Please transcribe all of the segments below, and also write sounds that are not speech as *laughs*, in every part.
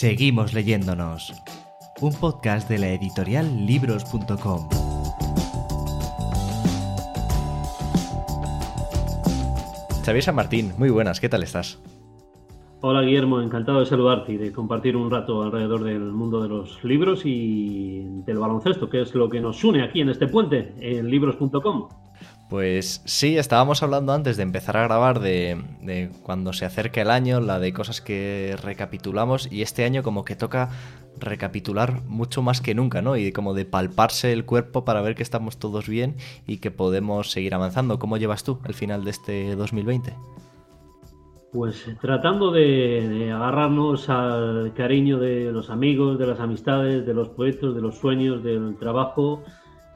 Seguimos leyéndonos. Un podcast de la editorial libros.com. Xavier San Martín, muy buenas, ¿qué tal estás? Hola Guillermo, encantado de saludarte y de compartir un rato alrededor del mundo de los libros y del baloncesto, que es lo que nos une aquí en este puente, en libros.com. Pues sí, estábamos hablando antes de empezar a grabar de, cuando se acerca el año, la de cosas que recapitulamos y este año como que toca recapitular mucho más que nunca, ¿no? Y como de palparse el cuerpo para ver que estamos todos bien y que podemos seguir avanzando. ¿Cómo llevas tú el final de este 2020? Pues tratando de, agarrarnos al cariño de los amigos, de las amistades, de los proyectos, de los sueños, del trabajo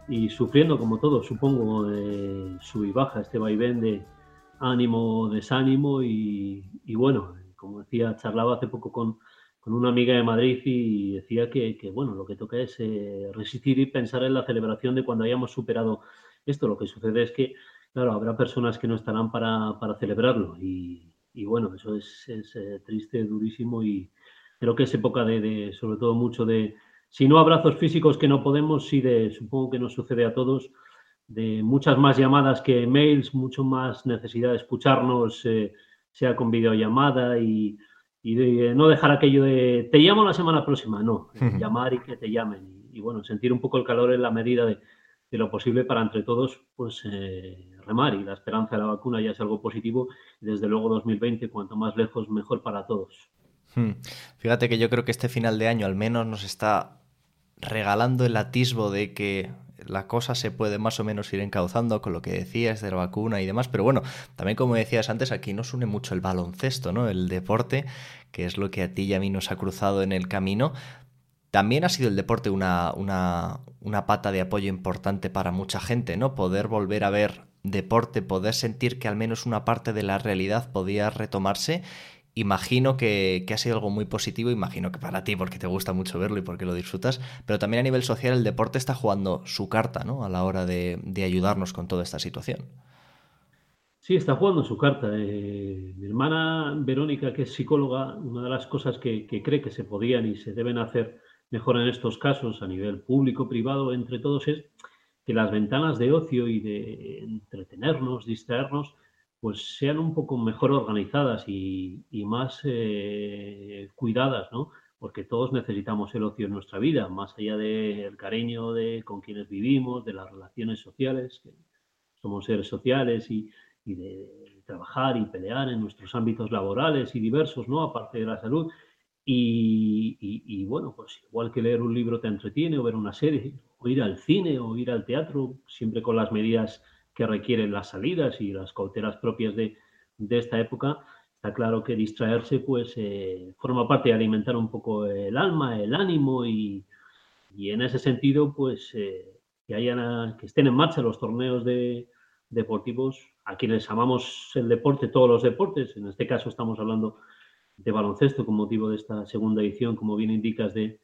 y sufriendo como todo, supongo, de sub y baja, este vaivén de ánimo, desánimo y, bueno, como decía, charlaba hace poco con, una amiga de Madrid y decía que, bueno, lo que toca es eh, resistir y pensar en la celebración de cuando hayamos superado esto. Lo que sucede es que, claro, habrá personas que no estarán para, para celebrarlo y, y bueno, eso es, eh, triste, durísimo y creo que es época de, sobre todo mucho de, si no abrazos físicos que no podemos, sí de, supongo que nos sucede a todos, de muchas más llamadas que mails, mucho más necesidad de escucharnos, eh, sea con videollamada y, y de no dejar aquello de te llamo la semana próxima, no, *laughs* llamar y que te llamen y, bueno, sentir un poco el calor en la medida de, de lo posible para entre todos, pues eh, remar y la esperanza de la vacuna ya es algo positivo. Y desde luego 2020, cuanto más lejos, mejor para todos. Hmm. Fíjate que yo creo que este final de año al menos nos está regalando el atisbo de que la cosa se puede más o menos ir encauzando con lo que decías de la vacuna y demás, pero bueno, también como decías antes, aquí nos une mucho el baloncesto, ¿no? El deporte, que es lo que a ti y a mí nos ha cruzado en el camino, también ha sido el deporte una, una, una, pata de apoyo importante para mucha gente, ¿no? Poder volver a ver deporte, poder sentir que al menos una parte de la realidad podía retomarse. Imagino que, ha sido algo muy positivo, imagino que para ti, porque te gusta mucho verlo y porque lo disfrutas, pero también a nivel social el deporte está jugando su carta, ¿no? A la hora de, ayudarnos con toda esta situación. Sí, está jugando su carta. Eh, mi hermana Verónica, que es psicóloga, una de las cosas que, que cree que se podían y se deben hacer mejor en estos casos a nivel público, privado, entre todos, es que las ventanas de ocio y de entretenernos, distraernos, pues sean un poco mejor organizadas y, más eh, cuidadas, ¿no? Porque todos necesitamos el ocio en nuestra vida, más allá del cariño de con quienes vivimos, de las relaciones sociales, que somos seres sociales y, y de trabajar y pelear en nuestros ámbitos laborales y diversos, ¿no? Aparte de la salud, y, bueno, pues igual que leer un libro te entretiene o ver una serie, o ir al cine o ir al teatro, siempre con las medidas que requieren las salidas y las cautelas propias de, esta época, está claro que distraerse pues eh, forma parte de alimentar un poco el alma, el ánimo y, en ese sentido pues eh, que, hayan, que estén en marcha los torneos de, deportivos a quienes amamos el deporte, todos los deportes, en este caso estamos hablando de baloncesto con motivo de esta segunda edición, como bien indicas, de,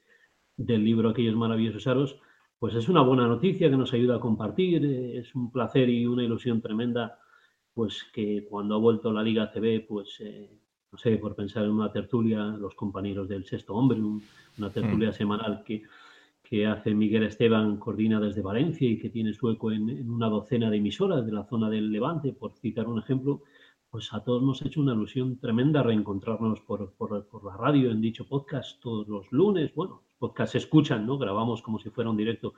del libro Aquellos maravillosos aros, pues es una buena noticia que nos ayuda a compartir, es un placer y una ilusión tremenda, pues que cuando ha vuelto la Liga CB, pues eh, no sé, por pensar en una tertulia, los compañeros del Sexto Hombre, una tertulia mm. semanal que, que hace Miguel Esteban, coordina desde Valencia y que tiene su eco en, en, una docena de emisoras de la zona del Levante, por citar un ejemplo, pues a todos nos ha hecho una ilusión tremenda reencontrarnos por, la radio en dicho podcast todos los lunes. Bueno, los podcasts se escuchan, ¿no? Grabamos como si fuera un directo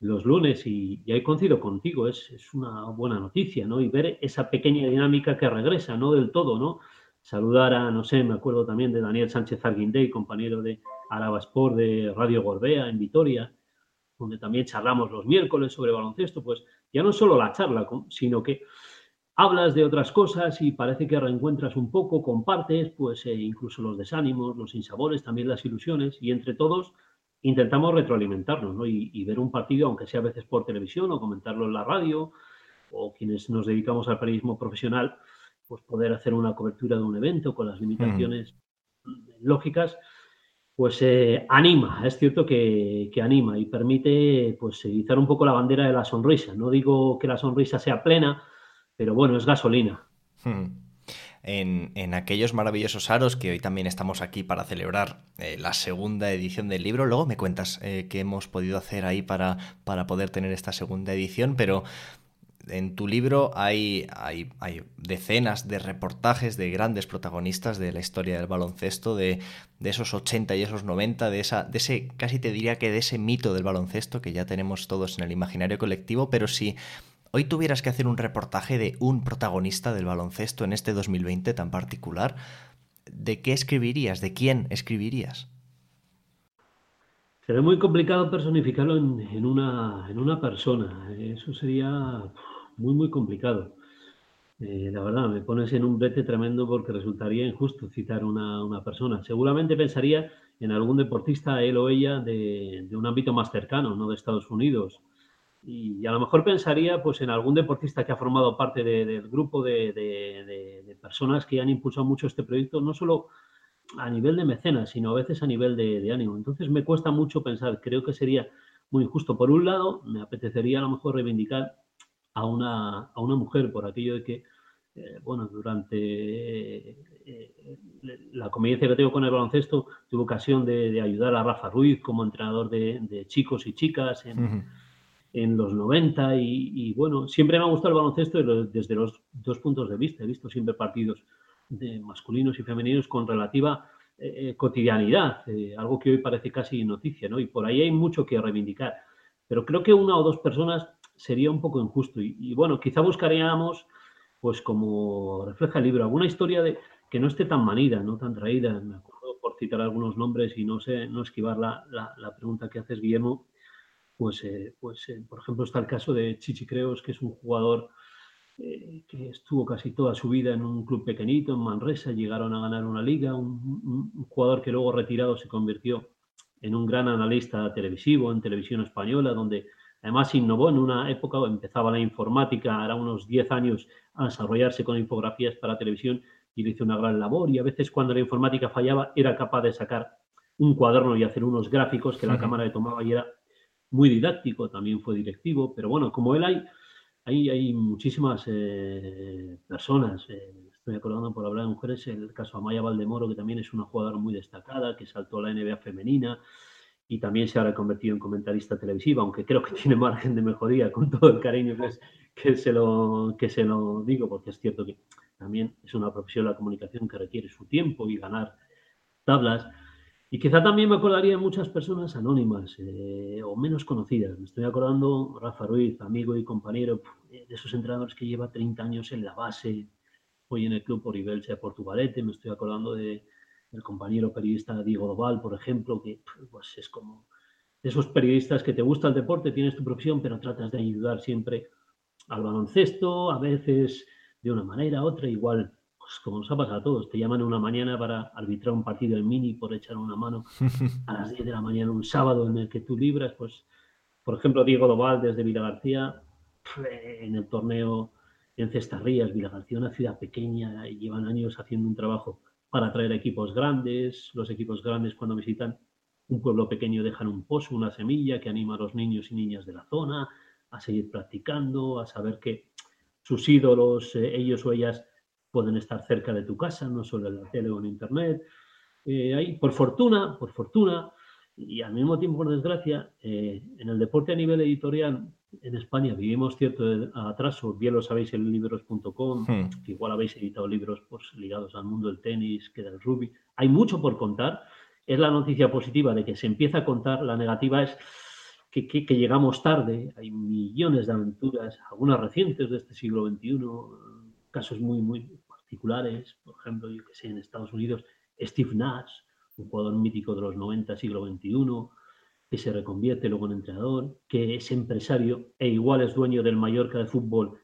los lunes y, y ahí coincido contigo, es, es, una buena noticia, ¿no? Y ver esa pequeña dinámica que regresa, no del todo, ¿no? Saludar a, no sé, me acuerdo también de Daniel Sánchez Arguindey, compañero de Araba Sport de Radio Gorbea en Vitoria, donde también charlamos los miércoles sobre baloncesto, pues ya no solo la charla, sino que hablas de otras cosas y parece que reencuentras un poco, compartes, pues eh, incluso los desánimos, los insabores, también las ilusiones, y entre todos intentamos retroalimentarnos ¿no? y, ver un partido, aunque sea a veces por televisión o comentarlo en la radio, o quienes nos dedicamos al periodismo profesional, pues poder hacer una cobertura de un evento con las limitaciones lógicas, pues eh, anima, es cierto que, que, anima y permite pues izar un poco la bandera de la sonrisa. No digo que la sonrisa sea plena, pero bueno, es gasolina. Hmm. en, aquellos maravillosos aros que hoy también estamos aquí para celebrar eh, la segunda edición del libro. Luego me cuentas eh, qué hemos podido hacer ahí para, para poder tener esta segunda edición, pero en tu libro hay, hay, decenas de reportajes de grandes protagonistas de la historia del baloncesto, de, esos 80 y esos 90, de, esa, de ese, casi te diría que de ese mito del baloncesto que ya tenemos todos en el imaginario colectivo, pero si hoy tuvieras que hacer un reportaje de un protagonista del baloncesto en este 2020 tan particular, ¿de qué escribirías? ¿De quién escribirías? Sería muy complicado personificarlo en, una, persona. Eso sería muy, muy complicado. Eh, la verdad, me pones en un brete tremendo porque resultaría injusto citar una, persona. Seguramente pensaría en algún deportista, él o ella, de un ámbito más cercano, no de Estados Unidos. Y, a lo mejor pensaría pues, en algún deportista que ha formado parte del grupo de, de, personas que han impulsado mucho este proyecto, no solo a nivel de mecenas, sino a veces a nivel de, ánimo. Entonces me cuesta mucho pensar, creo que sería muy injusto. Por un lado, me apetecería a lo mejor reivindicar a una, a una mujer por aquello de que, eh, bueno, durante eh, la convivencia que tengo con el baloncesto, tuve ocasión de, ayudar a Rafa Ruiz como entrenador de, chicos y chicas en, en los 90 y, bueno, siempre me ha gustado el baloncesto desde los dos puntos de vista. He visto siempre partidos de masculinos y femeninos con relativa eh, cotidianidad, algo que hoy parece casi noticia, ¿no? Y por ahí hay mucho que reivindicar. Pero creo que una o dos personas sería un poco injusto. Y, bueno, quizá buscaríamos, pues como refleja el libro, alguna historia de que no esté tan manida, no tan traída. Me acuerdo por citar algunos nombres y no sé, no esquivar la, la, pregunta que haces, Guillermo. Pues, eh, pues eh, por ejemplo, está el caso de Chichi Creos, que es un jugador eh, que estuvo casi toda su vida en un club pequeñito, en Manresa, llegaron a ganar una liga, un, un jugador que luego retirado se convirtió en un gran analista televisivo en televisión española, donde Además, innovó en una época, empezaba la informática, era unos 10 años a desarrollarse con infografías para televisión y le hizo una gran labor. Y a veces cuando la informática fallaba, era capaz de sacar un cuaderno y hacer unos gráficos que la cámara le tomaba y era muy didáctico, también fue directivo. Pero bueno, como él hay, hay, hay muchísimas eh, personas. Eh, estoy acordando por hablar de mujeres, el caso Amaya Valdemoro, que también es una jugadora muy destacada, que saltó a la NBA femenina y también se ha reconvertido en comentarista televisiva, aunque creo que *laughs* tiene margen de mejoría con todo el cariño que, que, se, lo, que se lo digo, porque es cierto que también es una profesión la comunicación que requiere su tiempo y ganar tablas. Y quizá también me acordaría de muchas personas anónimas eh, o menos conocidas. Me estoy acordando Rafa Ruiz, amigo y compañero de esos entrenadores que lleva 30 años en la base, hoy en el club Oribelche de Portugalete. Me estoy acordando de, el compañero periodista Diego Doval, por ejemplo, que pues, es como esos periodistas que te gusta el deporte, tienes tu profesión, pero tratas de ayudar siempre al baloncesto, a veces de una manera, otra, igual, pues como nos ha pasado a todos, te llaman una mañana para arbitrar un partido en mini por echar una mano *laughs* a las 10 de la mañana, un sábado en el que tú libras, pues, por ejemplo, Diego Doval desde Vila García, en el torneo en Cestarrías, Vila García, una ciudad pequeña, y llevan años haciendo un trabajo para atraer equipos grandes. Los equipos grandes cuando visitan un pueblo pequeño dejan un pozo, una semilla que anima a los niños y niñas de la zona a seguir practicando, a saber que sus ídolos, eh, ellos o ellas, pueden estar cerca de tu casa, no solo en la tele o en internet. Eh, por fortuna, por fortuna, y al mismo tiempo por desgracia, eh, en el deporte a nivel editorial en España vivimos cierto atraso, bien lo sabéis en libros.com, hmm. igual habéis editado libros pues, ligados al mundo del tenis, que del rugby. Hay mucho por contar. Es la noticia positiva de que se empieza a contar, la negativa es que, que, llegamos tarde. Hay millones de aventuras, algunas recientes de este siglo XXI, casos muy, muy particulares. Por ejemplo, yo que sé, en Estados Unidos, Steve Nash, un jugador mítico de los 90, siglo XXI que se reconvierte luego en entrenador, que es empresario e igual es dueño del Mallorca de fútbol,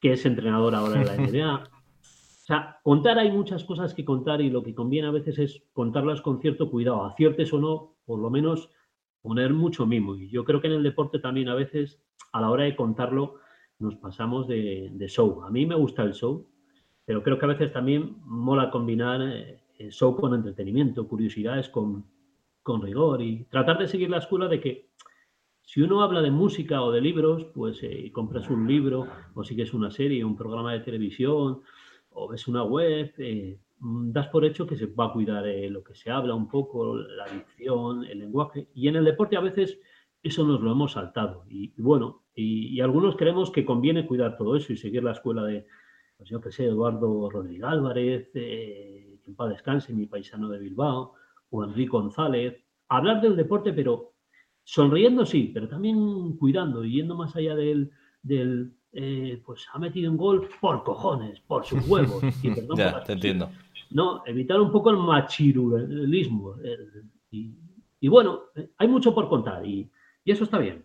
que es entrenador ahora de la *laughs* NBA. O sea, contar hay muchas cosas que contar y lo que conviene a veces es contarlas con cierto cuidado, aciertes o no, por lo menos poner mucho mimo. Y yo creo que en el deporte también a veces, a la hora de contarlo, nos pasamos de, show. A mí me gusta el show, pero creo que a veces también mola combinar eh, el show con entretenimiento, curiosidades con, con rigor y tratar de seguir la escuela de que si uno habla de música o de libros, pues eh, compras un libro o sigues una serie, un programa de televisión o ves una web, eh, das por hecho que se va a cuidar lo que se habla un poco, la dicción, el lenguaje. Y en el deporte a veces eso nos lo hemos saltado. Y, bueno, y, algunos creemos que conviene cuidar todo eso y seguir la escuela de, pues yo que sé, Eduardo Rodríguez Álvarez, eh, en paz descanse, mi paisano de Bilbao, o Enrique González. Hablar del deporte, pero sonriendo sí, pero también cuidando y yendo más allá del, del eh, pues ha metido un gol por cojones, por sus huevos. *laughs* ya, te entiendo. No, evitar un poco el machirulismo. y, y, bueno, hay mucho por contar y, y eso está bien.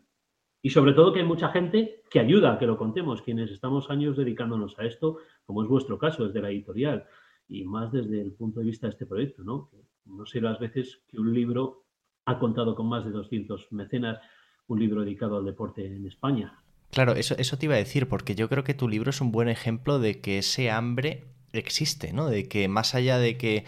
Y sobre todo que hay mucha gente que ayuda a que lo contemos, quienes estamos años dedicándonos a esto, como es vuestro caso, desde la editorial, y más desde el punto de vista de este proyecto, ¿no? no sé las veces que un libro ha contado con más de 200 mecenas, un libro dedicado al deporte en España. Claro, eso, eso te iba a decir, porque yo creo que tu libro es un buen ejemplo de que ese hambre existe, ¿no? De que más allá de que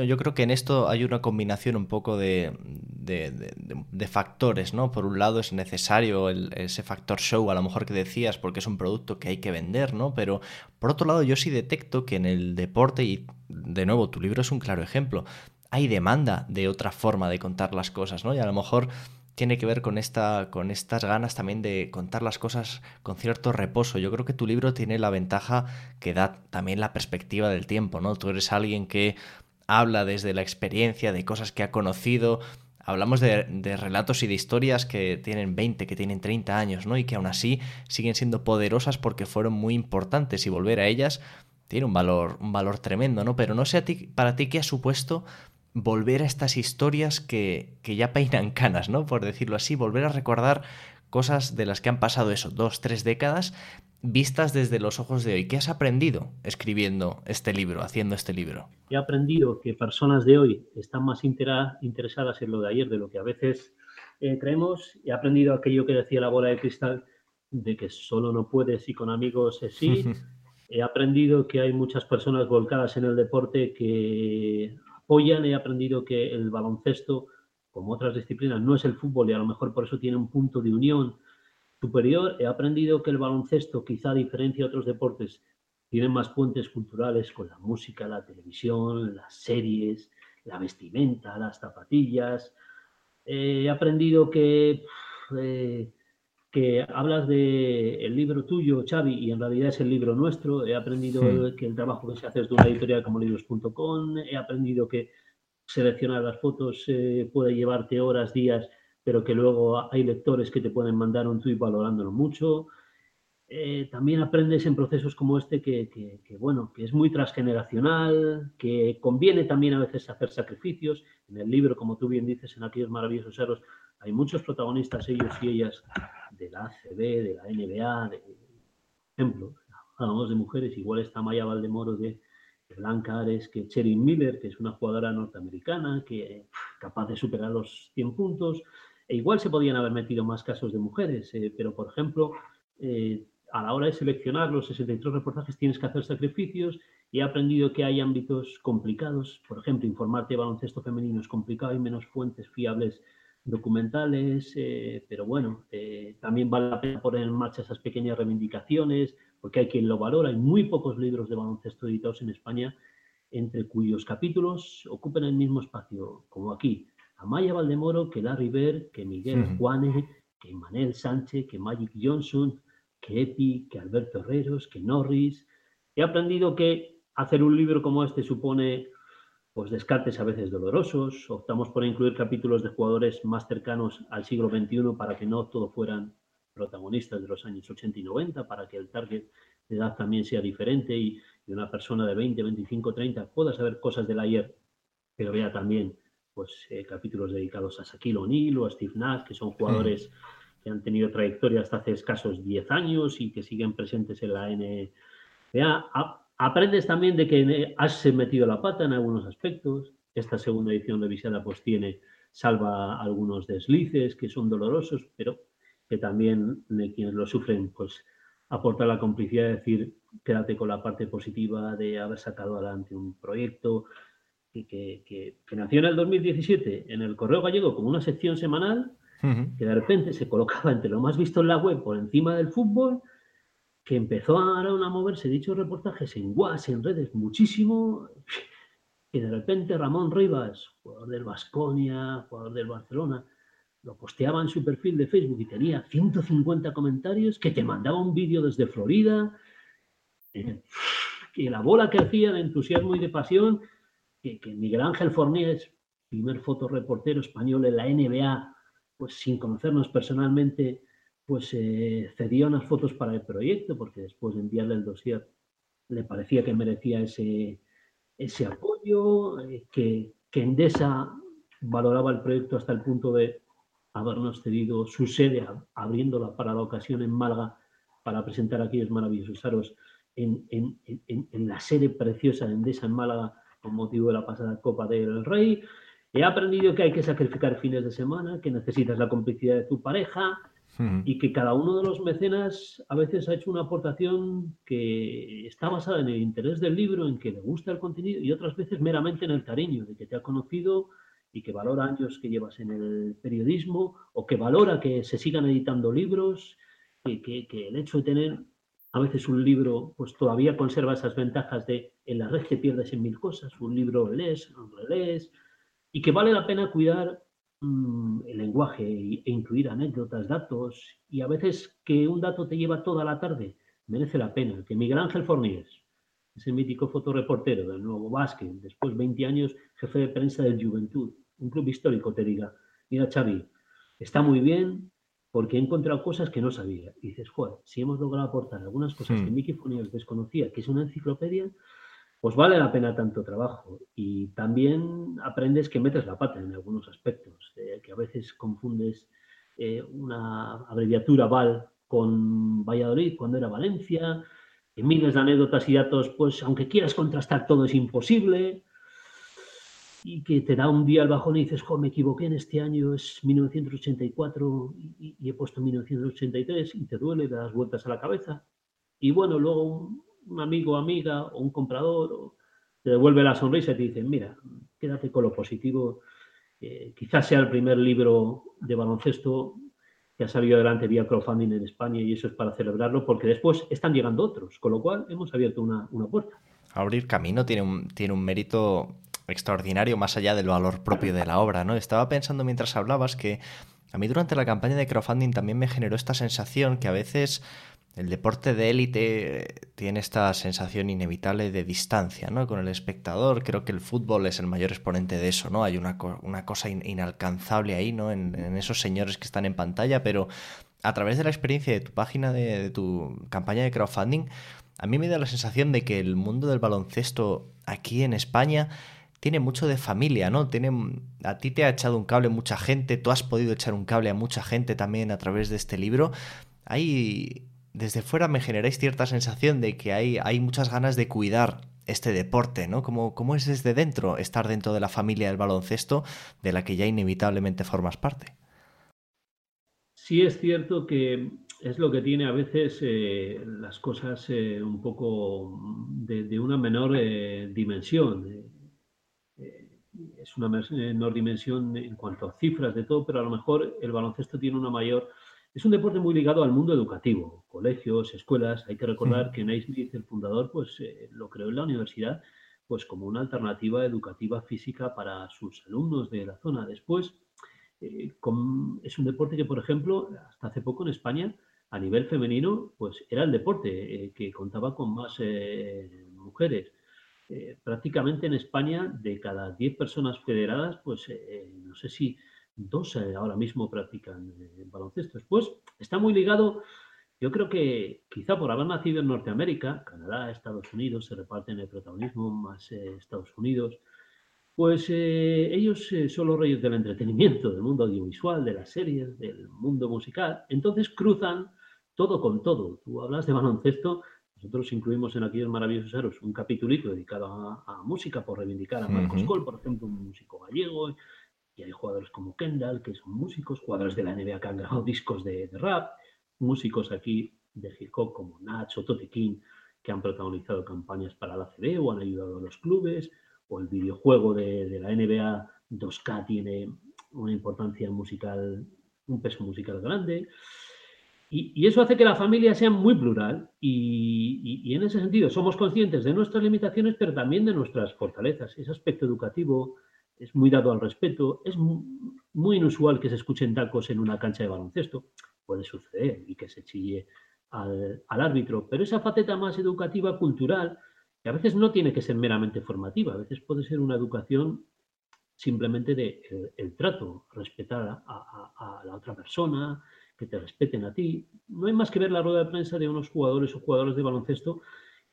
yo creo que en esto hay una combinación un poco de, de, factores, ¿no? Por un lado es necesario ese factor show, a lo mejor que decías, porque es un producto que hay que vender, ¿no? Pero por otro lado yo sí detecto que en el deporte, y de nuevo tu libro es un claro ejemplo, hay demanda de otra forma de contar las cosas, ¿no? Y a lo mejor tiene que ver con, esta, con estas ganas también de contar las cosas con cierto reposo. Yo creo que tu libro tiene la ventaja que da también la perspectiva del tiempo, ¿no? Tú eres alguien que habla desde la experiencia, de cosas que ha conocido. Hablamos de, relatos y de historias que tienen 20, que tienen 30 años, ¿no? Y que aún así siguen siendo poderosas porque fueron muy importantes y volver a ellas tiene un valor, un valor tremendo, ¿no? Pero no sé a ti, para ti qué ha supuesto volver a estas historias que, que ya peinan canas, ¿no? Por decirlo así, volver a recordar cosas de las que han pasado eso, dos, tres décadas, vistas desde los ojos de hoy. ¿Qué has aprendido escribiendo este libro, haciendo este libro? He aprendido que personas de hoy están más interesadas en lo de ayer de lo que a veces eh, creemos. He aprendido aquello que decía la bola de cristal, de que solo no puedes y con amigos es sí. *laughs* he aprendido que hay muchas personas volcadas en el deporte que apoyan. He aprendido que el baloncesto, como otras disciplinas, no es el fútbol y a lo mejor por eso tiene un punto de unión superior, he aprendido que el baloncesto, quizá a diferencia de otros deportes, tiene más puentes culturales con la música, la televisión, las series, la vestimenta, las zapatillas. he aprendido que, eh, que hablas del el libro tuyo, Xavi, y en realidad es el libro nuestro. He aprendido que el trabajo que se hace desde una editorial como libros.com. He aprendido que seleccionar las fotos puede llevarte horas, días pero que luego hay lectores que te pueden mandar un tweet valorándolo mucho. Eh, también aprendes en procesos como este que, que, bueno, que es muy transgeneracional, que conviene también a veces hacer sacrificios. En el libro, como tú bien dices, en aquellos maravillosos cerros, hay muchos protagonistas, ellos y ellas, de la ACB, de la NBA, de, ejemplo, hablamos de mujeres, igual está Maya Valdemoro de, Blanca Ares, que Cheryl Miller, que es una jugadora norteamericana, que capaz de superar los 100 puntos, e igual se podían haber metido más casos de mujeres, eh, pero por ejemplo, eh, a la hora de seleccionar los 63 reportajes tienes que hacer sacrificios y he aprendido que hay ámbitos complicados. Por ejemplo, informarte de baloncesto femenino es complicado, hay menos fuentes fiables documentales, eh, pero bueno, también vale la pena poner en marcha esas pequeñas reivindicaciones, porque hay quien lo valora. Hay muy pocos libros de baloncesto editados en España, entre cuyos capítulos ocupen el mismo espacio, como aquí, Amaya Valdemoro, que Larry Bird, que Miguel Juane, que Manel Sánchez, que Magic Johnson, que Epi, que Alberto Herreros, que Norris. He aprendido que hacer un libro como este supone pues descartes a veces dolorosos. Optamos por incluir capítulos de jugadores más cercanos al siglo XXI para que no todos fueran protagonistas de los años 80 y 90, para que el target de edad también sea diferente y, y una persona de 20, 25, 30 pueda saber cosas del ayer, pero vea también pues, eh, capítulos dedicados a Shaquille O'Neal o a Steve Nash, que son jugadores que han tenido trayectoria hasta hace escasos 10 años y que siguen presentes en la NBA. aprendes también de que has metido la pata en algunos aspectos. Esta segunda edición de Visada pues tiene, salva algunos deslices que son dolorosos, pero que también de quienes lo sufren, pues aporta la complicidad de decir, quédate con la parte positiva de haber sacado adelante un proyecto, que, que, nació en el 2017 en el Correo Gallego como una sección semanal, que de repente se colocaba entre lo más visto en la web por encima del fútbol, que empezó ahora a moverse dichos reportajes en WhatsApp, en redes, muchísimo, y de repente Ramón Rivas, jugador del Vasconia, jugador del Barcelona, lo posteaba en su perfil de Facebook y tenía 150 comentarios, que te mandaba un vídeo desde Florida, que la bola que hacía de entusiasmo y de pasión, que, Miguel Ángel Fornés, primer fotoreportero español en la NBA, pues sin conocernos personalmente, pues eh, cedió unas fotos para el proyecto, porque después de enviarle el dossier le parecía que merecía ese, ese apoyo, eh, que, que Endesa valoraba el proyecto hasta el punto de habernos cedido su sede, abriéndola para la ocasión en Málaga, para presentar aquellos maravillosos aros en, en, en, en, la sede preciosa de Endesa en Málaga con motivo de la pasada Copa del Rey. He aprendido que hay que sacrificar fines de semana, que necesitas la complicidad de tu pareja, y que cada uno de los mecenas a veces ha hecho una aportación que está basada en el interés del libro, en que le gusta el contenido y otras veces meramente en el cariño, de que te ha conocido y que valora años que llevas en el periodismo o que valora que se sigan editando libros, que, que, el hecho de tener a veces un libro pues todavía conserva esas ventajas de en la red te pierdes en mil cosas, un libro lees, relees y que vale la pena cuidar Mm, el lenguaje e incluir anécdotas, datos, y a veces que un dato te lleva toda la tarde, merece la pena. Que Miguel Ángel Forníes, ese mítico fotoreportero del Nuevo Básquet, después 20 años jefe de prensa del Juventud, un club histórico, te diga, mira Xavi, está muy bien porque he encontrado cosas que no sabía. Y dices, joder, si hemos logrado aportar algunas cosas que hmm. Miki Forníes desconocía, que es una enciclopedia, pues vale la pena tanto trabajo. Y también aprendes que metes la pata en algunos aspectos, eh, que a veces confundes eh, una abreviatura VAL con Valladolid cuando era Valencia, en miles de anécdotas y datos, pues aunque quieras contrastar todo es imposible, y que te da un día el bajón y dices, jo, me equivoqué en este año, es 1984 y, y he puesto 1983 y te duele, te das vueltas a la cabeza. Y bueno, luego un amigo, amiga o un comprador te devuelve la sonrisa y te dice, mira, quédate con lo positivo. Eh, quizás sea el primer libro de baloncesto que ha salido adelante vía crowdfunding en España y eso es para celebrarlo porque después están llegando otros, con lo cual hemos abierto una, una puerta. Abrir camino tiene un, tiene un mérito extraordinario más allá del valor propio de la obra, ¿no? Estaba pensando mientras hablabas que a mí durante la campaña de crowdfunding también me generó esta sensación que a veces el deporte de élite tiene esta sensación inevitable de distancia ¿no? con el espectador. Creo que el fútbol es el mayor exponente de eso, ¿no? Hay una, una cosa inalcanzable ahí, ¿no? En, esos señores que están en pantalla, pero a través de la experiencia de tu página, de, tu campaña de crowdfunding, a mí me da la sensación de que el mundo del baloncesto aquí en España tiene mucho de familia, ¿no? Tiene, a ti te ha echado un cable mucha gente, tú has podido echar un cable a mucha gente también a través de este libro. Hay desde fuera me generáis cierta sensación de que hay, hay muchas ganas de cuidar este deporte, ¿no? ¿Cómo, ¿Cómo es desde dentro estar dentro de la familia del baloncesto de la que ya inevitablemente formas parte? Sí es cierto que es lo que tiene a veces eh, las cosas eh, un poco de, una menor eh, dimensión. Es una menor dimensión en cuanto a cifras de todo, pero a lo mejor el baloncesto tiene una mayor es un deporte muy ligado al mundo educativo, colegios, escuelas. Hay que recordar que Naismith, el fundador, pues eh, lo creó en la universidad pues como una alternativa educativa física para sus alumnos de la zona. Después, eh, es un deporte que, por ejemplo, hasta hace poco en España, a nivel femenino, pues era el deporte eh, que contaba con más mujeres. Prácticamente en España, de cada 10 personas federadas, pues no sé si dos eh, ahora mismo practican eh, baloncesto. Después está muy ligado, yo creo que quizá por haber nacido en Norteamérica, Canadá, Estados Unidos, se reparten el protagonismo más eh, Estados Unidos, pues ellos son los reyes del entretenimiento, del mundo audiovisual, de las series, del mundo musical. Entonces cruzan todo con todo. Tú hablas de baloncesto, nosotros incluimos en aquellos maravillosos aros un capítulito dedicado a, música por reivindicar a Marcos Cole, por ejemplo, un músico gallego, y hay jugadores como Kendall, que son músicos, jugadores de la NBA que han grabado discos de, rap, músicos aquí de hip hop como Nacho, Tote King, que han protagonizado campañas para la CB o han ayudado a los clubes, o el videojuego de, la NBA 2K tiene una importancia musical, un peso musical grande. Y, eso hace que la familia sea muy plural y, en ese sentido somos conscientes de nuestras limitaciones, pero también de nuestras fortalezas. Ese aspecto educativo es muy dado al respeto, es muy, inusual que se escuchen tacos en una cancha de baloncesto, puede suceder y que se chille al, árbitro, pero esa faceta más educativa, cultural, que a veces no tiene que ser meramente formativa, a veces puede ser una educación simplemente de el, trato, respetar a la otra persona, que te respeten a ti. No hay más que ver la rueda de prensa de unos jugadores o jugadores de baloncesto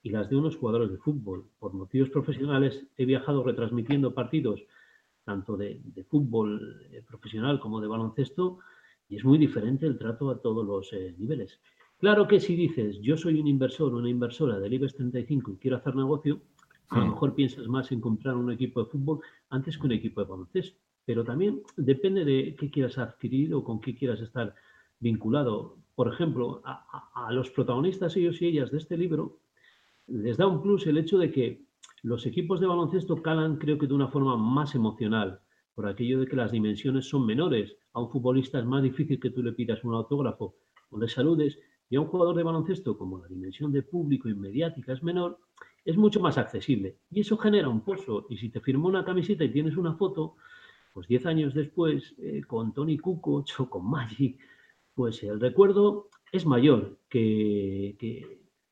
y las de unos jugadores de fútbol. Por motivos profesionales he viajado retransmitiendo partidos tanto de, fútbol eh, profesional como de baloncesto y es muy diferente el trato a todos los eh, niveles. Claro que si dices, yo soy un inversor o una inversora del IBEX 35 y quiero hacer negocio, a lo mejor piensas más en comprar un equipo de fútbol antes que un equipo de baloncesto. Pero también depende de qué quieras adquirir o con qué quieras estar vinculado, por ejemplo, a, los protagonistas, ellos y ellas de este libro, les da un plus el hecho de que los equipos de baloncesto calan, creo que de una forma más emocional, por aquello de que las dimensiones son menores. A un futbolista es más difícil que tú le pidas un autógrafo o le saludes, y a un jugador de baloncesto, como la dimensión de público y mediática es menor, es mucho más accesible. Y eso genera un pozo. Y si te firmó una camiseta y tienes una foto, pues 10 años después, eh, con Tony Kukoc o *laughs* con Magic, pues el recuerdo es mayor que,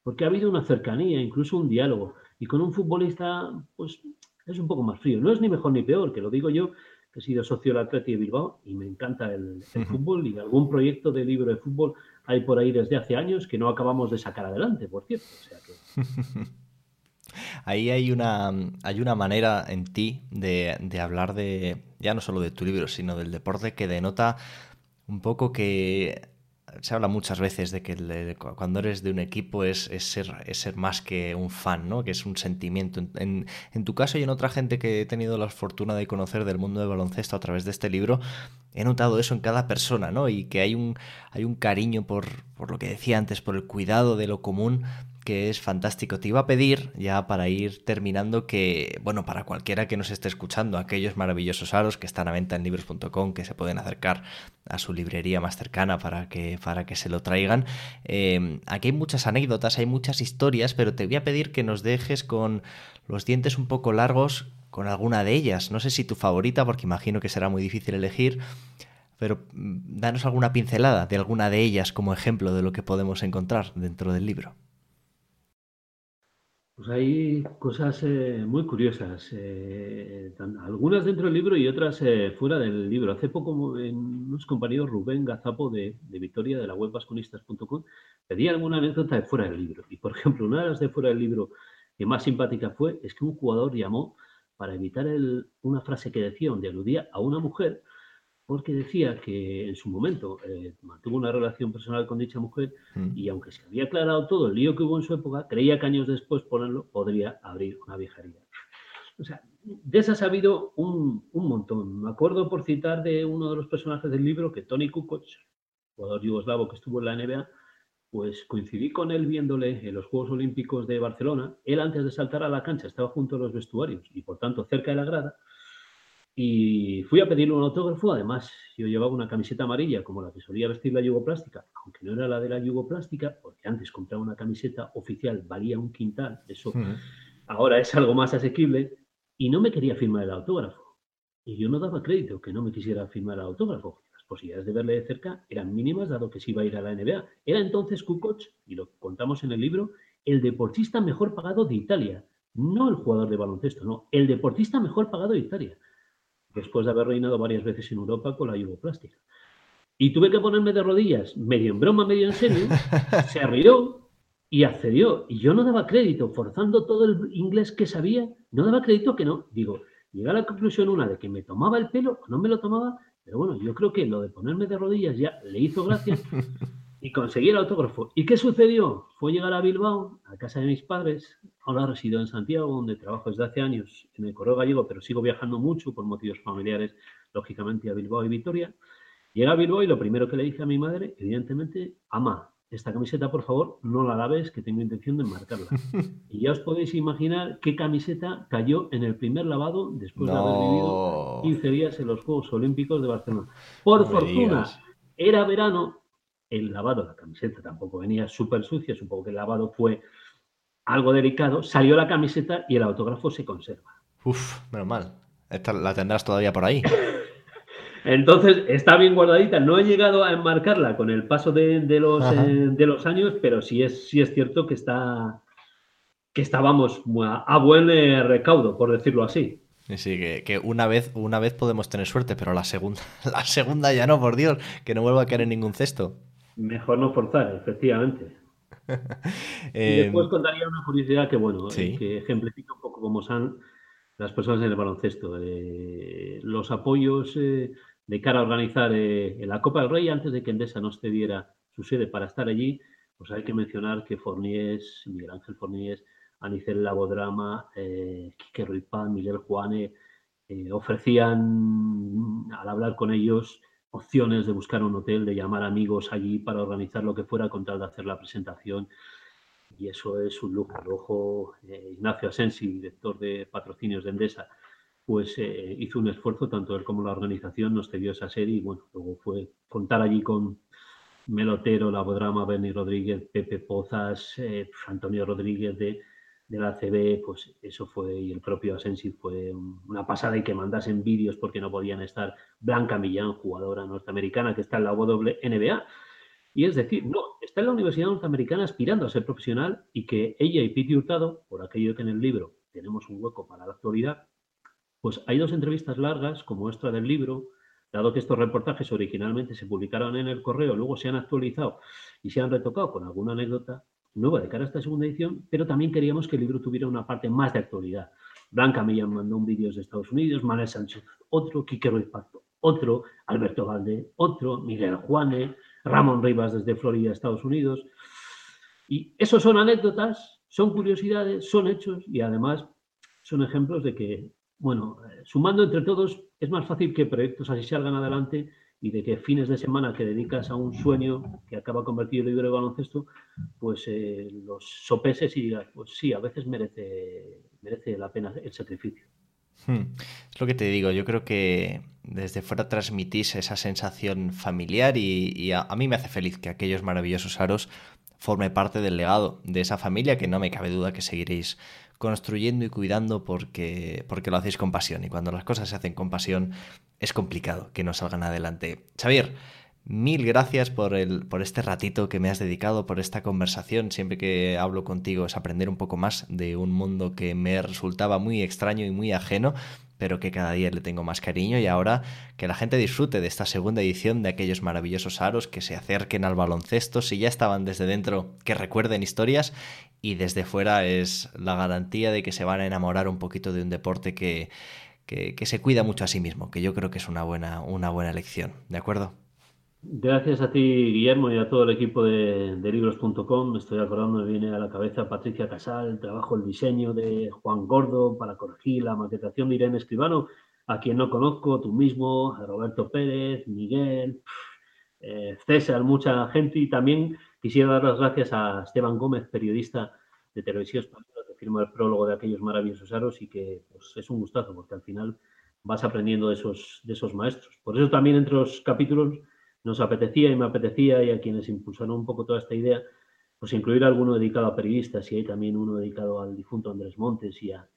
porque ha habido una cercanía, incluso un diálogo. Y con un futbolista, pues es un poco más frío. No es ni mejor ni peor, que lo digo yo, que he sido socio del Atleti de Bilbao y me encanta el, fútbol y algún proyecto de libro de fútbol hay por ahí desde hace años que no acabamos de sacar adelante, por cierto. *laughs* Ahí hay una, hay una manera en ti de, de, hablar de, ya no solo de tu libro, sino del deporte que denota un poco que se habla muchas veces de que cuando eres de un equipo es, ser, ser, más que un fan, ¿no? que es un sentimiento. En, tu caso y en otra gente que he tenido la fortuna de conocer del mundo del baloncesto a través de este libro, he notado eso en cada persona, ¿no? Y que hay un, hay un cariño por, por lo que decía antes, por el cuidado de lo común que es fantástico. Te iba a pedir, ya para ir terminando, que, bueno, para cualquiera que nos esté escuchando, aquellos maravillosos aros que están a venta en libros.com, que se pueden acercar a su librería más cercana para que, para que se lo traigan. Eh, aquí hay muchas anécdotas, hay muchas historias, pero te voy a pedir que nos dejes con los dientes un poco largos con alguna de ellas. No sé si tu favorita, porque imagino que será muy difícil elegir, pero mm, danos alguna pincelada de alguna de ellas como ejemplo de lo que podemos encontrar dentro del libro. Pues hay cosas eh, muy curiosas, eh, algunas dentro del libro y otras eh, fuera del libro. Hace poco unos compañeros Rubén Gazapo de, de Victoria, de la web vasconistas.com, pedía alguna anécdota de fuera del libro. Y por ejemplo, una de las de fuera del libro que más simpática fue es que un jugador llamó para evitar una frase que decía donde aludía a una mujer porque decía que en su momento eh, mantuvo una relación personal con dicha mujer mm. y aunque se había aclarado todo el lío que hubo en su época, creía que años después ponerlo podría abrir una viejería. O sea, de esas ha habido un, montón. Me acuerdo por citar de uno de los personajes del libro que Tony Kukoc, jugador yugoslavo que estuvo en la NBA, pues coincidí con él viéndole en los Juegos Olímpicos de Barcelona. Él antes de saltar a la cancha estaba junto a los vestuarios y por tanto cerca de la grada y fui a pedirle un autógrafo, además yo llevaba una camiseta amarilla como la que solía vestir la yugoplástica, aunque no era la de la yugoplástica, porque antes compraba una camiseta oficial, valía un quintal, eso ahora es algo más asequible, y no me quería firmar el autógrafo. Y yo no daba crédito que no me quisiera firmar el autógrafo. Las posibilidades de verle de cerca eran mínimas, dado que se iba a ir a la NBA. Era entonces Kukoc, y lo contamos en el libro, el deportista mejor pagado de Italia. No el jugador de baloncesto, no, el deportista mejor pagado de Italia después de haber reinado varias veces en Europa con la yugoplástica. Y tuve que ponerme de rodillas, medio en broma, medio en serio, *laughs* se rió y accedió. Y yo no daba crédito, forzando todo el inglés que sabía, no daba crédito que no. Digo, llegué a la conclusión una de que me tomaba el pelo o no me lo tomaba, pero bueno, yo creo que lo de ponerme de rodillas ya le hizo gracia *laughs* y conseguí el autógrafo. ¿Y qué sucedió? Fue llegar a Bilbao, a casa de mis padres. Ahora resido en Santiago, donde trabajo desde hace años en el Correo Gallego, pero sigo viajando mucho por motivos familiares, lógicamente, a Bilbao y Vitoria. Llegué a Bilbao y lo primero que le dije a mi madre, evidentemente, ama, esta camiseta, por favor, no la laves, que tengo intención de marcarla. *laughs* Y ya os podéis imaginar qué camiseta cayó en el primer lavado después de haber vivido 15 días en los Juegos Olímpicos de Barcelona. Por fortuna, era verano el lavado, la camiseta tampoco venía súper sucia, supongo que el lavado fue algo delicado, salió la camiseta y el autógrafo se conserva. Uf, menos mal. Esta la tendrás todavía por ahí. *laughs* Entonces está bien guardadita. No he llegado a enmarcarla con el paso de, los, eh, de los, años, pero sí es, sí es cierto que está, que estábamos a, buen eh, recaudo, por decirlo así. Sí, que, una, vez, una vez podemos tener suerte, pero la segunda, *laughs* la segunda ya no, por Dios, que no vuelva a caer en ningún cesto. Mejor no forzar, efectivamente. *laughs* y después contaría una curiosidad que, bueno, eh, que ejemplifica un poco cómo son las personas en el baloncesto. los apoyos de cara a organizar eh, la Copa del Rey antes de que Endesa nos cediera su sede para estar allí, pues hay que mencionar que Forniés, Miguel Ángel Forniés, Anicel Labodrama, eh, Quique Ruipán, Miguel Juane, eh, ofrecían al hablar con ellos opciones de buscar un hotel, de llamar amigos allí para organizar lo que fuera con tal de hacer la presentación. Y eso es un lujo. Luego, eh, Ignacio Asensi, director de patrocinios de Endesa, pues eh, hizo un esfuerzo, tanto él como la organización nos cedió esa serie y bueno, luego fue contar allí con Melotero, Labodrama, Bernie Rodríguez, Pepe Pozas, eh, Antonio Rodríguez de, de, la CB, pues eso fue, y el propio Asensi fue una pasada y que mandasen vídeos porque no podían estar. Blanca Millán, jugadora norteamericana que está en la WNBA. Y es decir, no, está en la Universidad Norteamericana aspirando a ser profesional y que ella y Piti Hurtado, por aquello que en el libro tenemos un hueco para la actualidad, pues hay dos entrevistas largas, como muestra del libro, dado que estos reportajes originalmente se publicaron en el correo, luego se han actualizado y se han retocado con alguna anécdota nueva de cara a esta segunda edición, pero también queríamos que el libro tuviera una parte más de actualidad. Blanca Millán mandó un vídeo de Estados Unidos, Manuel Sánchez otro, Quique Ruiz Pacto otro, Alberto Valde otro, Miguel Juane, Ramón Rivas desde Florida, Estados Unidos. Y esos son anécdotas, son curiosidades, son hechos y además son ejemplos de que bueno, eh, sumando entre todos es más fácil que proyectos así salgan adelante y de que fines de semana que dedicas a un sueño que acaba convertido en libro de baloncesto, pues eh, los sopeses y digas, pues sí, a veces merece, merece la pena el sacrificio. Hmm. Es lo que te digo, yo creo que desde fuera transmitís esa sensación familiar y, a, mí me hace feliz que aquellos maravillosos aros forme parte del legado de esa familia que no me cabe duda que seguiréis construyendo y cuidando porque, porque lo hacéis con pasión. Y cuando las cosas se hacen con pasión, es complicado que no salgan adelante. Xavier, mil gracias por, el, por este ratito que me has dedicado, por esta conversación. Siempre que hablo contigo es aprender un poco más de un mundo que me resultaba muy extraño y muy ajeno pero que cada día le tengo más cariño y ahora que la gente disfrute de esta segunda edición de aquellos maravillosos aros, que se acerquen al baloncesto, si ya estaban desde dentro, que recuerden historias y desde fuera es la garantía de que se van a enamorar un poquito de un deporte que, que, se cuida mucho a sí mismo, que yo creo que es una buena, una buena elección, ¿de acuerdo? Gracias a ti, Guillermo, y a todo el equipo de, libros.com. Me estoy acordando, me viene a la cabeza Patricia Casal, el trabajo, el diseño de Juan Gordo para corregir la maquetación de Irene Escribano, a quien no conozco, tú mismo, a Roberto Pérez, Miguel, eh, César, mucha gente. Y también quisiera dar las gracias a Esteban Gómez, periodista de Televisión Española, que firma el prólogo de aquellos maravillosos aros y que pues, es un gustazo, porque al final vas aprendiendo de esos, de esos maestros. Por eso también entre los capítulos nos apetecía y me apetecía y a quienes impulsaron un poco toda esta idea, pues incluir alguno dedicado a periodistas y hay también uno dedicado al difunto Andrés Montes y a,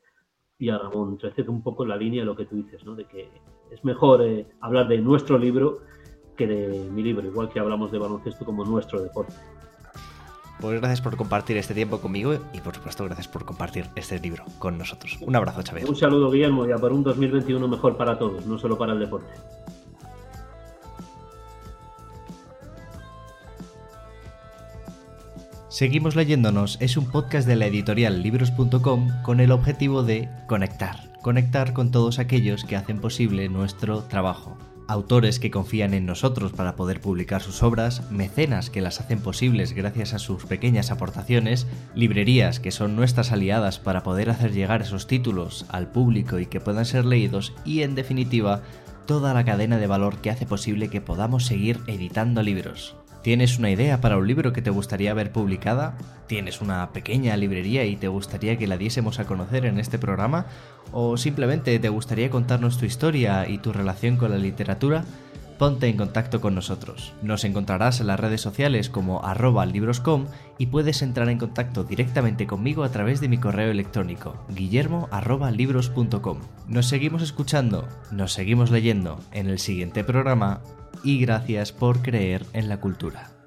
y a Ramón. Entonces, un poco la línea de lo que tú dices, ¿no? De que es mejor eh, hablar de nuestro libro que de mi libro, igual que hablamos de baloncesto como nuestro deporte. Pues gracias por compartir este tiempo conmigo y por supuesto gracias por compartir este libro con nosotros. Un abrazo, Xavier. Un saludo, Guillermo, y a por un 2021 mejor para todos, no solo para el deporte. Seguimos leyéndonos es un podcast de la editorial libros.com con el objetivo de conectar, conectar con todos aquellos que hacen posible nuestro trabajo. Autores que confían en nosotros para poder publicar sus obras, mecenas que las hacen posibles gracias a sus pequeñas aportaciones, librerías que son nuestras aliadas para poder hacer llegar esos títulos al público y que puedan ser leídos y en definitiva toda la cadena de valor que hace posible que podamos seguir editando libros. ¿Tienes una idea para un libro que te gustaría ver publicada? ¿Tienes una pequeña librería y te gustaría que la diésemos a conocer en este programa? ¿O simplemente te gustaría contarnos tu historia y tu relación con la literatura? ponte en contacto con nosotros. Nos encontrarás en las redes sociales como arroba libroscom y puedes entrar en contacto directamente conmigo a través de mi correo electrónico guillermo. Nos seguimos escuchando, nos seguimos leyendo en el siguiente programa y gracias por creer en la cultura.